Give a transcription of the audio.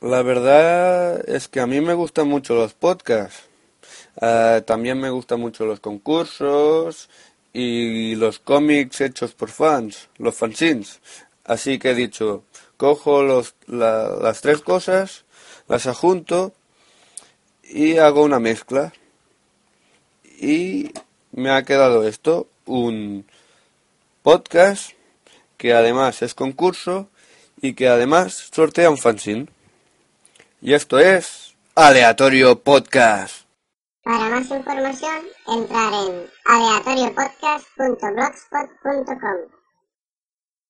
La verdad es que a mí me gustan mucho los podcasts. Uh, también me gustan mucho los concursos y los cómics hechos por fans, los fanzines. Así que he dicho, cojo los, la, las tres cosas, las ajunto y hago una mezcla. Y me ha quedado esto, un podcast que además es concurso y que además sortea un fanzine. Y esto es Aleatorio Podcast. Para más información, entrar en aleatoriopodcast.blogspot.com.